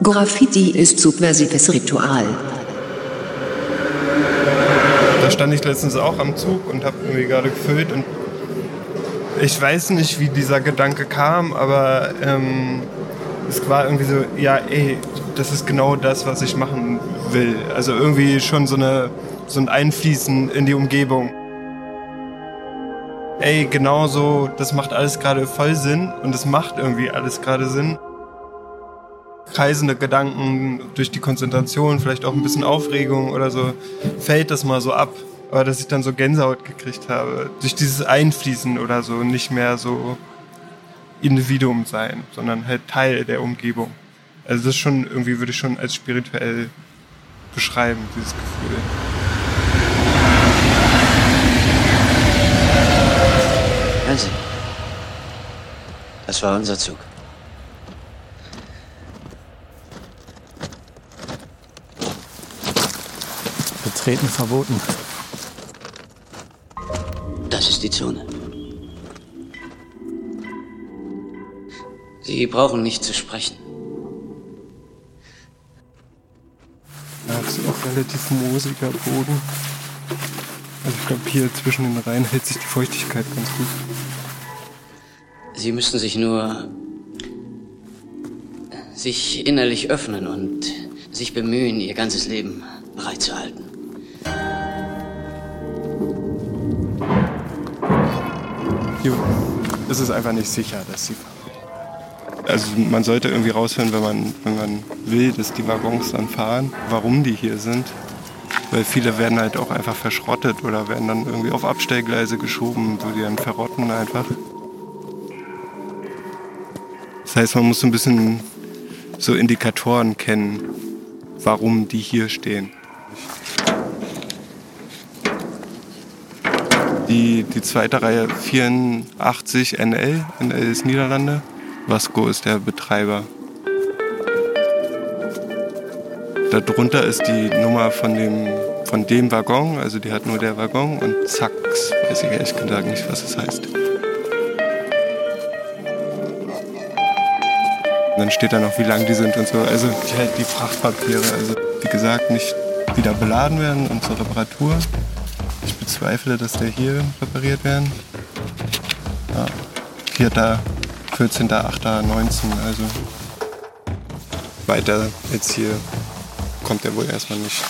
Graffiti ist subversives Ritual. Da stand ich letztens auch am Zug und habe irgendwie gerade gefüllt und ich weiß nicht, wie dieser Gedanke kam, aber ähm, es war irgendwie so, ja, ey, das ist genau das, was ich machen will. Also irgendwie schon so, eine, so ein Einfließen in die Umgebung. Ey, genau so, das macht alles gerade voll Sinn und es macht irgendwie alles gerade Sinn. Kreisende Gedanken durch die Konzentration, vielleicht auch ein bisschen Aufregung oder so, fällt das mal so ab. Aber dass ich dann so Gänsehaut gekriegt habe, durch dieses Einfließen oder so, nicht mehr so Individuum sein, sondern halt Teil der Umgebung. Also das schon irgendwie würde ich schon als spirituell beschreiben, dieses Gefühl. Hören Sie. Das war unser Zug. Betreten verboten. Das ist die Zone. Sie brauchen nicht zu sprechen. Ja, es ist auch relativ moosiger Boden. Also ich glaube, hier zwischen den Reihen hält sich die Feuchtigkeit ganz gut. Sie müssten sich nur sich innerlich öffnen und sich bemühen, ihr ganzes Leben bereitzuhalten. Hier ist es einfach nicht sicher, dass sie also man sollte irgendwie raushören, wenn man, wenn man will, dass die Waggons dann fahren, warum die hier sind. Weil viele werden halt auch einfach verschrottet oder werden dann irgendwie auf Abstellgleise geschoben, wo die dann verrotten einfach. Das heißt, man muss so ein bisschen so Indikatoren kennen, warum die hier stehen. Die, die zweite Reihe 84 NL, NL ist Niederlande. Vasco ist der Betreiber. Darunter ist die Nummer von dem, von dem Waggon, also die hat nur der Waggon und Zacks, weiß ich ehrlich gesagt nicht, was es heißt. Und dann steht da noch, wie lang die sind und so. Also halt die Frachtpapiere, also wie gesagt, nicht wieder beladen werden und zur Reparatur. Ich bezweifle, dass der hier repariert werden. Ja, vierter 14.08.19, also weiter jetzt hier kommt er wohl erstmal nicht.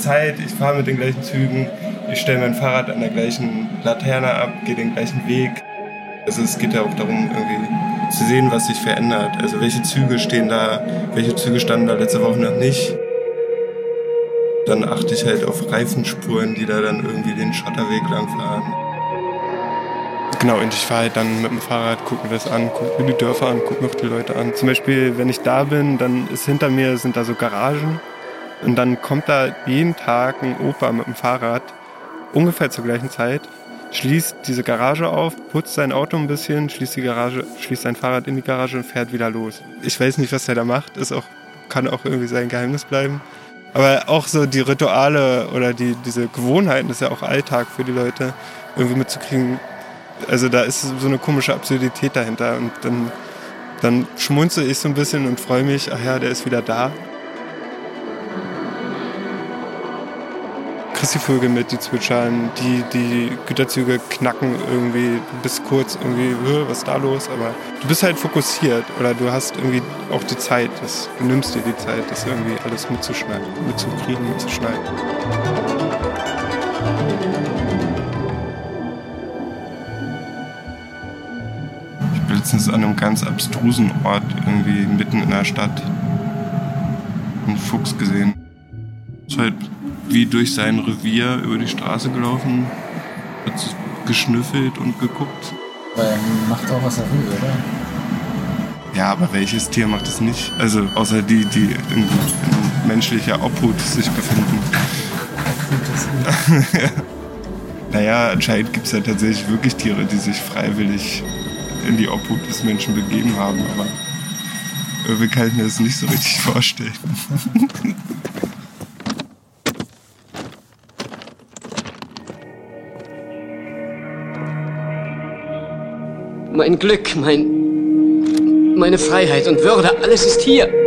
Zeit, ich fahre mit den gleichen Zügen, ich stelle mein Fahrrad an der gleichen Laterne ab, gehe den gleichen Weg. Also es geht ja auch darum, irgendwie zu sehen, was sich verändert. Also welche Züge stehen da, welche Züge standen da letzte Woche noch nicht. Dann achte ich halt auf Reifenspuren, die da dann irgendwie den Schotterweg lang fahren. Genau, und ich fahre halt dann mit dem Fahrrad, gucke mir das an, gucke mir die Dörfer an, gucke mir auch die Leute an. Zum Beispiel, wenn ich da bin, dann ist hinter mir sind da so Garagen und dann kommt da jeden Tag ein Opa mit dem Fahrrad, ungefähr zur gleichen Zeit, schließt diese Garage auf, putzt sein Auto ein bisschen, schließt die Garage, schließt sein Fahrrad in die Garage und fährt wieder los. Ich weiß nicht, was der da macht, ist auch, kann auch irgendwie sein Geheimnis bleiben. Aber auch so die Rituale oder die, diese Gewohnheiten, das ist ja auch Alltag für die Leute, irgendwie mitzukriegen. Also da ist so eine komische Absurdität dahinter. Und dann, dann schmunzel ich so ein bisschen und freue mich, ach ja, der ist wieder da. Kriegst die Vögel mit, die zwitschern, die, die Güterzüge knacken irgendwie bis kurz irgendwie, was ist da los? Aber du bist halt fokussiert oder du hast irgendwie auch die Zeit, das, du nimmst dir die Zeit, das irgendwie alles mitzuschneiden, mitzukriegen, mitzuschneiden. Ich bin letztens an einem ganz abstrusen Ort irgendwie mitten in der Stadt einen Fuchs gesehen. Ist halt wie durch sein Revier über die Straße gelaufen, hat geschnüffelt und geguckt. Weil er macht auch, was er will, oder? Ja, aber welches Tier macht es nicht? Also außer die, die in, in menschlicher Obhut sich befinden. naja, anscheinend gibt es ja tatsächlich wirklich Tiere, die sich freiwillig in die Obhut des Menschen begeben haben, aber irgendwie kann ich mir das nicht so richtig vorstellen. Mein Glück, mein. meine Freiheit und Würde, alles ist hier.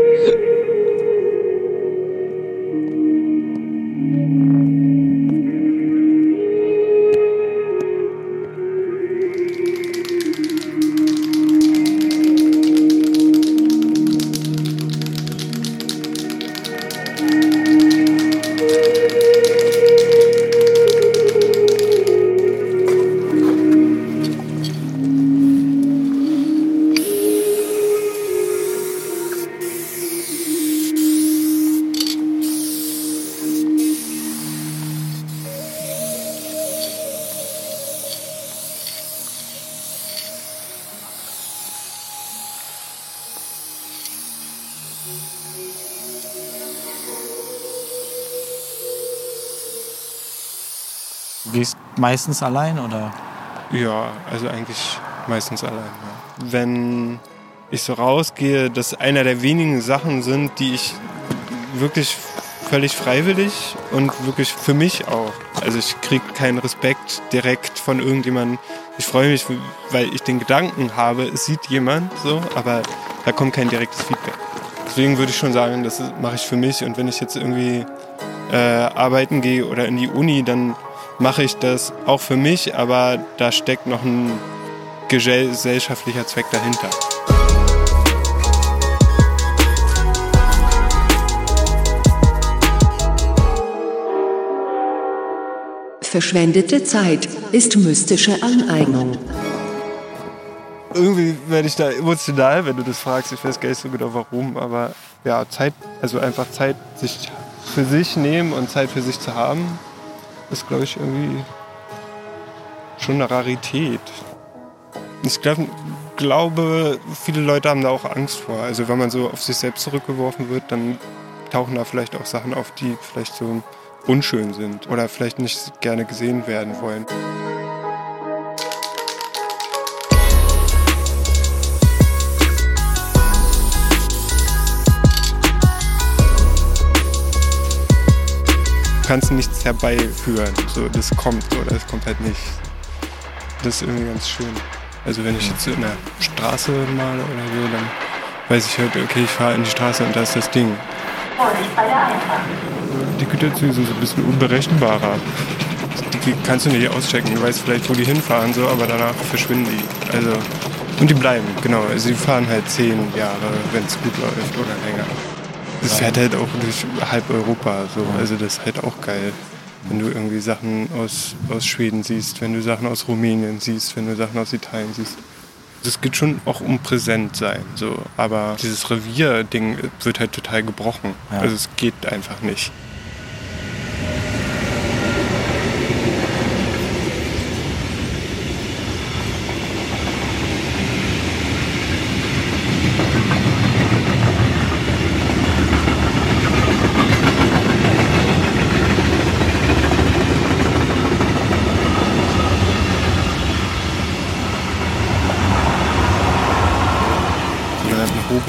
Meistens allein oder? Ja, also eigentlich meistens allein. Ja. Wenn ich so rausgehe, dass einer der wenigen Sachen sind, die ich wirklich völlig freiwillig und wirklich für mich auch. Also ich kriege keinen Respekt direkt von irgendjemandem. Ich freue mich, weil ich den Gedanken habe, es sieht jemand so, aber da kommt kein direktes Feedback. Deswegen würde ich schon sagen, das mache ich für mich. Und wenn ich jetzt irgendwie äh, arbeiten gehe oder in die Uni, dann mache ich das auch für mich, aber da steckt noch ein gesellschaftlicher Zweck dahinter. Verschwendete Zeit ist mystische Aneignung. Irgendwie werde ich da emotional, wenn du das fragst. Ich weiß gar nicht so genau warum, aber ja, Zeit, also einfach Zeit sich für sich nehmen und Zeit für sich zu haben, ist, glaube ich, irgendwie schon eine Rarität. Ich glaub, glaube, viele Leute haben da auch Angst vor. Also wenn man so auf sich selbst zurückgeworfen wird, dann tauchen da vielleicht auch Sachen auf, die vielleicht so unschön sind oder vielleicht nicht gerne gesehen werden wollen. Kannst nichts herbeiführen. So, das kommt oder es kommt halt nicht. Das ist irgendwie ganz schön. Also wenn ich jetzt in der Straße male oder so, dann weiß ich halt, okay, ich fahre in die Straße und da ist das Ding. Die Güterzüge sind so ein bisschen unberechenbarer. Die kannst du nicht auschecken. Du weißt vielleicht, wo die hinfahren, so, aber danach verschwinden die. Also, und die bleiben, genau. Also die fahren halt zehn Jahre, wenn es gut läuft oder länger. Das fährt halt auch durch halb Europa. So. Also das ist halt auch geil. Wenn du irgendwie Sachen aus, aus Schweden siehst, wenn du Sachen aus Rumänien siehst, wenn du Sachen aus Italien siehst. Es geht schon auch um präsent sein, so. aber dieses Revier-Ding wird halt total gebrochen. Ja. Also es geht einfach nicht.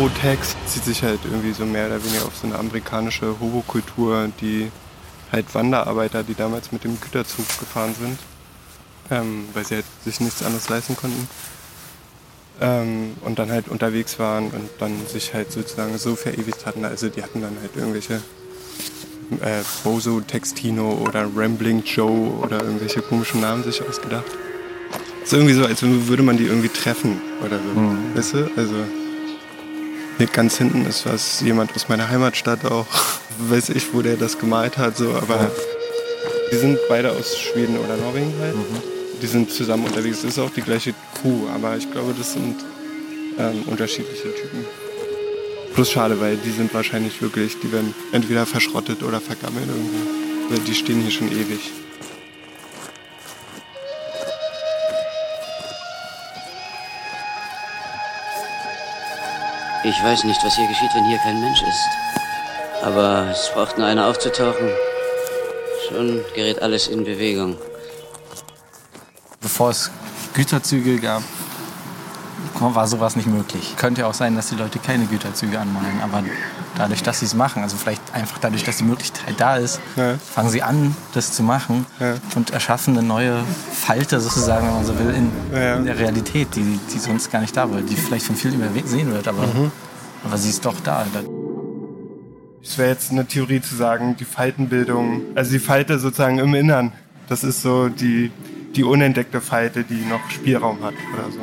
Hobo-Text zieht sich halt irgendwie so mehr oder weniger auf so eine amerikanische Hobo-Kultur, die halt Wanderarbeiter, die damals mit dem Güterzug gefahren sind, ähm, weil sie halt sich nichts anderes leisten konnten. Ähm, und dann halt unterwegs waren und dann sich halt sozusagen so verewigt hatten. Also die hatten dann halt irgendwelche äh, Bozo Textino oder Rambling Joe oder irgendwelche komischen Namen sich ausgedacht. ist irgendwie so, als würde man die irgendwie treffen oder so. Weißt du? Also hier ganz hinten ist was, jemand aus meiner Heimatstadt auch. Weiß ich, wo der das gemalt hat, so, aber die sind beide aus Schweden oder Norwegen halt. Die sind zusammen unterwegs. Das ist auch die gleiche Crew, aber ich glaube, das sind ähm, unterschiedliche Typen. Bloß schade, weil die sind wahrscheinlich wirklich, die werden entweder verschrottet oder vergammelt irgendwo. Weil die stehen hier schon ewig. Ich weiß nicht, was hier geschieht, wenn hier kein Mensch ist. Aber es braucht nur einer aufzutauchen. Schon gerät alles in Bewegung. Bevor es Güterzüge gab, war sowas nicht möglich. Könnte auch sein, dass die Leute keine Güterzüge anmalen, aber dadurch, dass sie es machen, also vielleicht einfach dadurch, dass die Möglichkeit da ist, Ja. fangen sie an, das zu machen Ja. und erschaffen eine neue Falte sozusagen, wenn man so will, in, Ja. in der Realität, die, die sonst gar nicht da war, die vielleicht von vielen übersehen wird, aber, Mhm. aber sie ist doch da. Es wäre jetzt eine Theorie zu sagen, die Faltenbildung, also die Falte sozusagen im Innern, das ist so die, die unentdeckte Falte, die noch Spielraum hat oder so.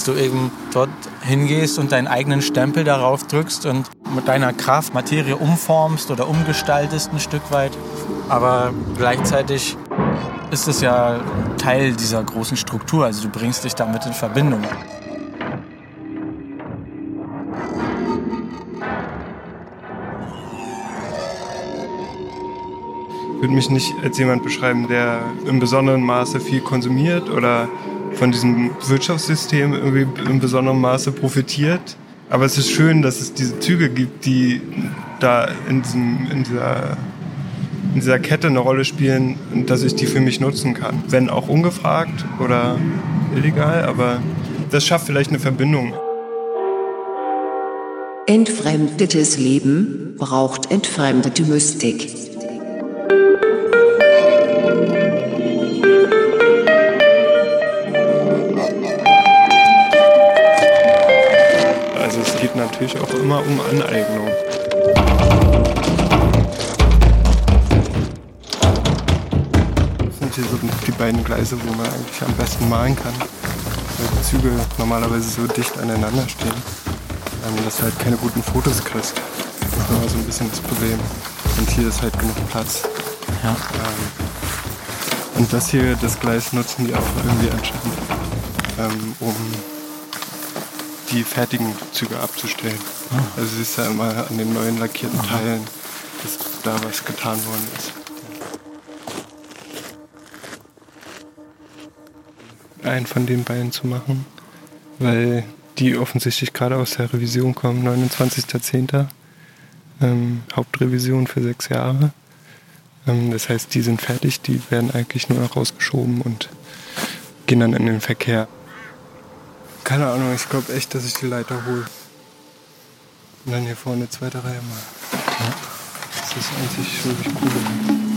Dass du eben dort hingehst und deinen eigenen Stempel darauf drückst und mit deiner Kraft Materie umformst oder umgestaltest ein Stück weit. Aber gleichzeitig ist es ja Teil dieser großen Struktur. Also du bringst dich damit in Verbindung. Ich würde mich nicht als jemand beschreiben, der im besonderen Maße viel konsumiert oder von diesem Wirtschaftssystem irgendwie im besonderen Maße profitiert. Aber es ist schön, dass es diese Züge gibt, die da in, diesem, in, dieser, in dieser Kette eine Rolle spielen und dass ich die für mich nutzen kann. Wenn auch ungefragt oder illegal, aber das schafft vielleicht eine Verbindung. Entfremdetes Leben braucht entfremdete Mystik. Also es geht natürlich auch immer um Aneignung. Das sind hier so die beiden Gleise, wo man eigentlich am besten malen kann. Weil die Züge normalerweise so dicht aneinander stehen, dass du halt keine guten Fotos kriegst. Das ist immer so ein bisschen das Problem. Und hier ist halt genug Platz. Ja. Ähm, und das hier, das Gleis nutzen die auch irgendwie anscheinend, ähm, um die fertigen Züge abzustellen. Also siehst ja immer an den neuen lackierten Teilen, dass da was getan worden ist. Einen von den beiden zu machen, weil die offensichtlich gerade aus der Revision kommen, 29.10. Ähm, Hauptrevision für sechs Jahre. Ähm, das heißt, die sind fertig, die werden eigentlich nur noch rausgeschoben und gehen dann in den Verkehr. Keine Ahnung, ich glaube echt, dass ich die Leiter hole. Und dann hier vorne zweite Reihe mal. Das ist eigentlich wirklich cool.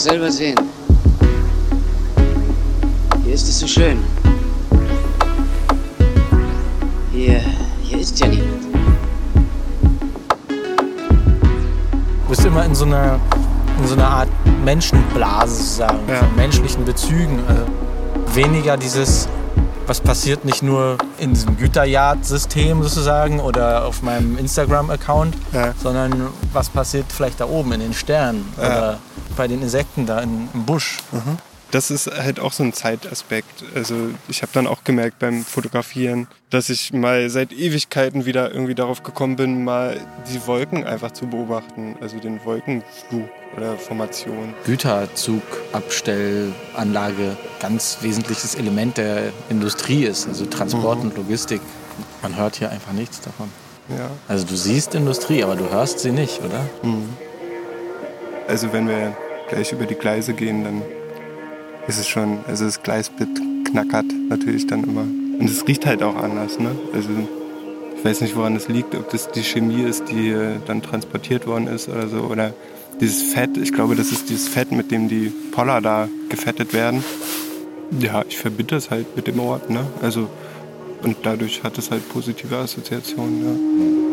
Es selber sehen. Hier ist es so schön. Hier, hier ist ja niemand. Du bist immer in so einer, in so einer Art Menschenblase sozusagen, Ja. von menschlichen Bezügen. Also weniger dieses, was passiert nicht nur in diesem Güterjagd-System sozusagen oder auf meinem Instagram-Account, Ja. sondern was passiert vielleicht da oben in den Sternen Ja. oder bei den Insekten da in, im Busch. Das ist halt auch so ein Zeitaspekt. Also ich habe dann auch gemerkt beim Fotografieren, dass ich mal seit Ewigkeiten wieder irgendwie darauf gekommen bin, mal die Wolken einfach zu beobachten. Also den Wolkenflug oder Formation. Güterzugabstellanlage ganz wesentliches Element der Industrie ist, also Transport und Logistik. Man hört hier einfach nichts davon. Ja. Also du siehst Industrie, aber du hörst sie nicht, oder? Also wenn wir gleich über die Gleise gehen, dann ist es schon, also das Gleisbett knackert natürlich dann immer. Und es riecht halt auch anders, ne? Also ich weiß nicht, woran es liegt, ob das die Chemie ist, die dann transportiert worden ist oder so, oder dieses Fett. Ich glaube, das ist dieses Fett, mit dem die Poller da gefettet werden. Ja, ich verbinde das halt mit dem Ort, ne? Also und dadurch hat es halt positive Assoziationen, ja.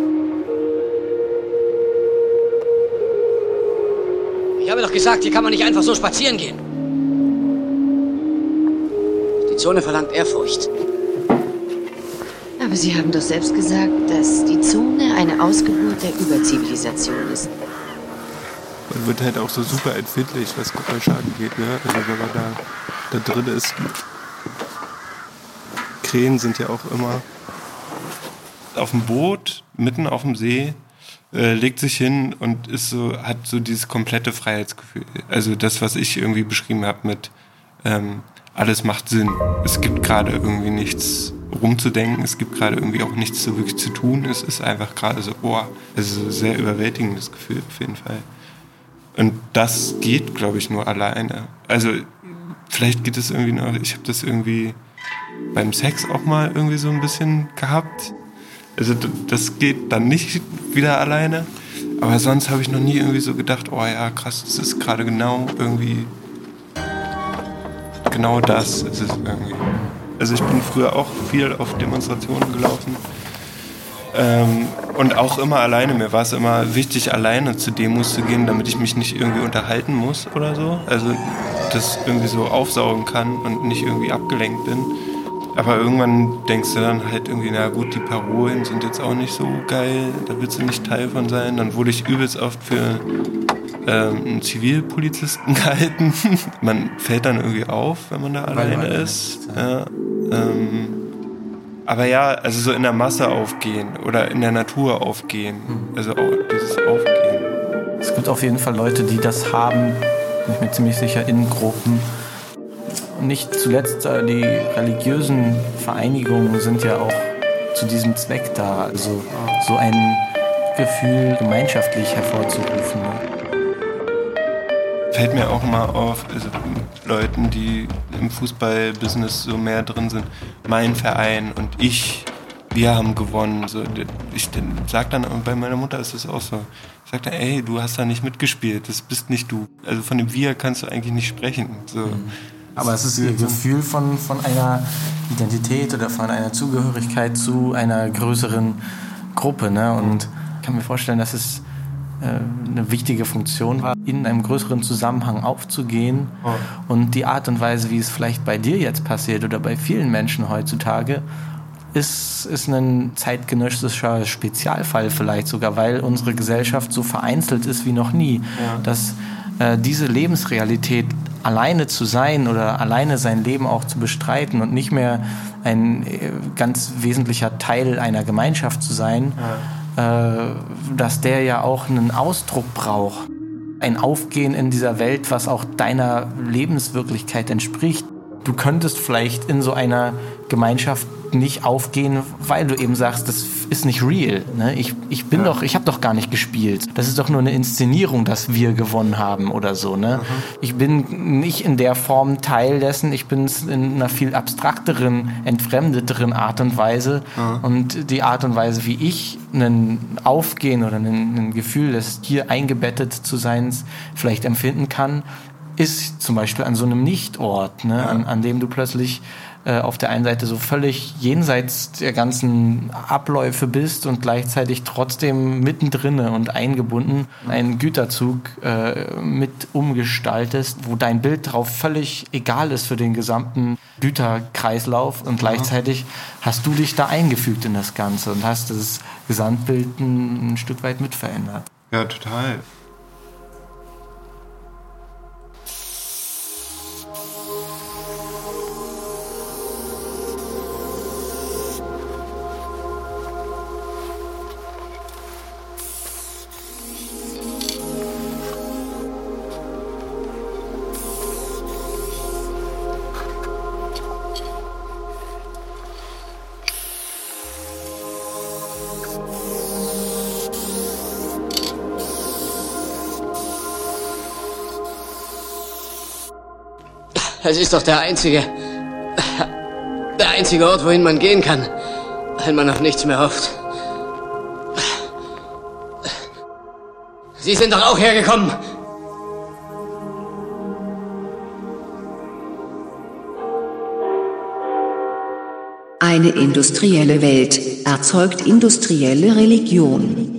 Ich habe doch gesagt, hier kann man nicht einfach so spazieren gehen. Die Zone verlangt Ehrfurcht. Aber Sie haben doch selbst gesagt, dass die Zone eine Ausgeburt der Überzivilisation ist. Man wird halt auch so super empfindlich, was Geräusche angeht. Ne? Also wenn man da, da drin ist. Krähen sind ja auch immer auf dem Boot, mitten auf dem See, äh, legt sich hin und ist so, hat so dieses komplette Freiheitsgefühl. Also das, was ich irgendwie beschrieben habe mit ähm, alles macht Sinn. Es gibt gerade irgendwie nichts rumzudenken, es gibt gerade irgendwie auch nichts so wirklich zu tun. Es ist einfach gerade so, boah, also sehr überwältigendes Gefühl auf jeden Fall. Und das geht, glaube ich, nur alleine. Also vielleicht geht es irgendwie noch, ich habe das irgendwie beim Sex auch mal irgendwie so ein bisschen gehabt. Also das geht dann nicht wieder alleine. Aber sonst habe ich noch nie irgendwie so gedacht, oh ja, krass, das ist gerade genau irgendwie genau das ist es irgendwie. Also ich bin früher auch viel auf Demonstrationen gelaufen. Ähm, und auch immer alleine. Mir war es immer wichtig, alleine zu Demos zu gehen, damit ich mich nicht irgendwie unterhalten muss oder so. Also das irgendwie so aufsaugen kann und nicht irgendwie abgelenkt bin. Aber irgendwann denkst du dann halt irgendwie, na gut, die Parolen sind jetzt auch nicht so geil, da willst du nicht Teil von sein. Dann wurde ich übelst oft für ähm, einen Zivilpolizisten gehalten. man fällt dann irgendwie auf, wenn man da alleine ist. Ja, ähm, aber ja, also so in der Masse aufgehen oder in der Natur aufgehen. Mhm. Also auch dieses Aufgehen. Es gibt auf jeden Fall Leute, die das haben, bin ich mir ziemlich sicher, in Gruppen. Nicht zuletzt äh, die religiösen Vereinigungen sind ja auch zu diesem Zweck da. Also so ein Gefühl gemeinschaftlich hervorzurufen. Ne? Fällt mir auch mal auf, also Leuten, die im Fußballbusiness so mehr drin sind, mein Verein und ich, wir haben gewonnen. So, ich sag dann, bei meiner Mutter ist das auch so. Ich sag dann, ey, du hast da nicht mitgespielt, das bist nicht du. Also von dem Wir kannst du eigentlich nicht sprechen. So. Mhm. Aber es ist ihr Gefühl von, von einer Identität oder von einer Zugehörigkeit zu einer größeren Gruppe. Ne? Und ich kann mir vorstellen, dass es äh, eine wichtige Funktion war, in einem größeren Zusammenhang aufzugehen. Oh. Und die Art und Weise, wie es vielleicht bei dir jetzt passiert oder bei vielen Menschen heutzutage, ist, ist ein zeitgenössischer Spezialfall vielleicht sogar, weil unsere Gesellschaft so vereinzelt ist wie noch nie. Ja. Dass äh, diese Lebensrealität alleine zu sein oder alleine sein Leben auch zu bestreiten und nicht mehr ein äh, ganz wesentlicher Teil einer Gemeinschaft zu sein, ja. äh, dass der ja auch einen Ausdruck braucht. Ein Aufgehen in dieser Welt, was auch deiner Lebenswirklichkeit entspricht. Du könntest vielleicht in so einer Gemeinschaft nicht aufgehen, weil du eben sagst, das ist nicht real. Ne? Ich, ich bin ja. doch, ich habe doch gar nicht gespielt. Das ist doch nur eine Inszenierung, dass wir gewonnen haben oder so. Ne? Mhm. Ich bin nicht in der Form Teil dessen. Ich bin in einer viel abstrakteren, entfremdeteren Art und Weise. Mhm. Und die Art und Weise, wie ich ein Aufgehen oder ein, Gefühl des hier eingebettet zu sein vielleicht empfinden kann, ist zum Beispiel an so einem Nichtort, ne? Ja. an, an dem du plötzlich äh, auf der einen Seite so völlig jenseits der ganzen Abläufe bist und gleichzeitig trotzdem mittendrin und eingebunden einen Güterzug äh, mit umgestaltest, wo dein Bild drauf völlig egal ist für den gesamten Güterkreislauf und gleichzeitig hast du dich da eingefügt in das Ganze und hast das Gesamtbild ein, ein Stück weit mit verändert. Ja, total. Es ist doch der einzige. Der einzige Ort, wohin man gehen kann, wenn man auf nichts mehr hofft. Sie sind doch auch hergekommen. Eine industrielle Welt erzeugt industrielle Religion.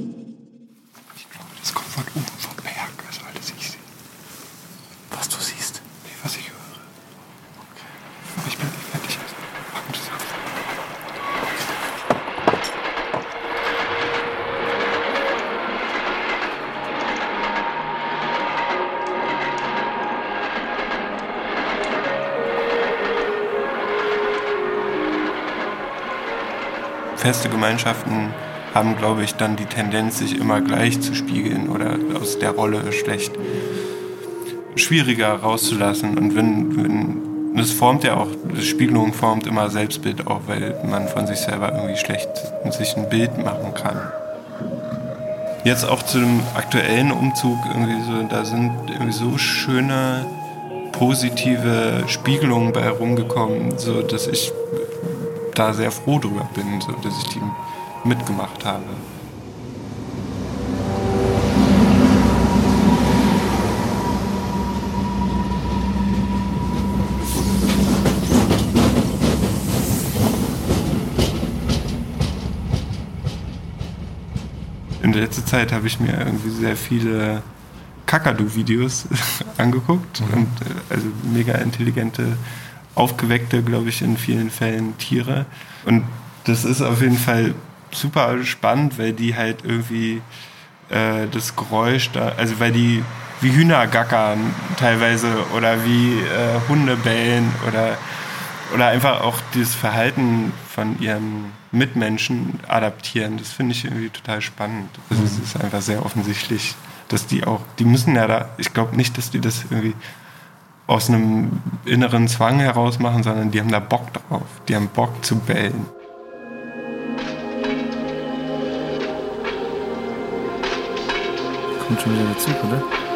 Feste Gemeinschaften haben, glaube ich, dann die Tendenz, sich immer gleich zu spiegeln oder aus der Rolle schlecht schwieriger rauszulassen. Und wenn, wenn das formt ja auch, Spiegelung formt immer Selbstbild auch, weil man von sich selber irgendwie schlecht sich ein Bild machen kann. Jetzt auch zu dem aktuellen Umzug irgendwie so, da sind irgendwie so schöne positive Spiegelungen bei rumgekommen, so dass ich da sehr froh drüber bin, so dass ich die mitgemacht habe. In der letzten Zeit habe ich mir irgendwie sehr viele Kakadu-Videos angeguckt mhm. und äh, also mega intelligente, aufgeweckte, glaube ich, in vielen Fällen Tiere. Und das ist auf jeden Fall super spannend, weil die halt irgendwie äh, das Geräusch da, also weil die wie Hühner gackern teilweise oder wie äh, Hunde bellen oder, oder einfach auch dieses Verhalten von ihren Mitmenschen adaptieren. Das finde ich irgendwie total spannend. Also mhm. es ist einfach sehr offensichtlich, dass die auch, die müssen ja da, ich glaube nicht, dass die das irgendwie aus einem inneren Zwang heraus machen, sondern die haben da Bock drauf. Die haben Bock zu bellen. Kommt schon wieder der Zug, oder?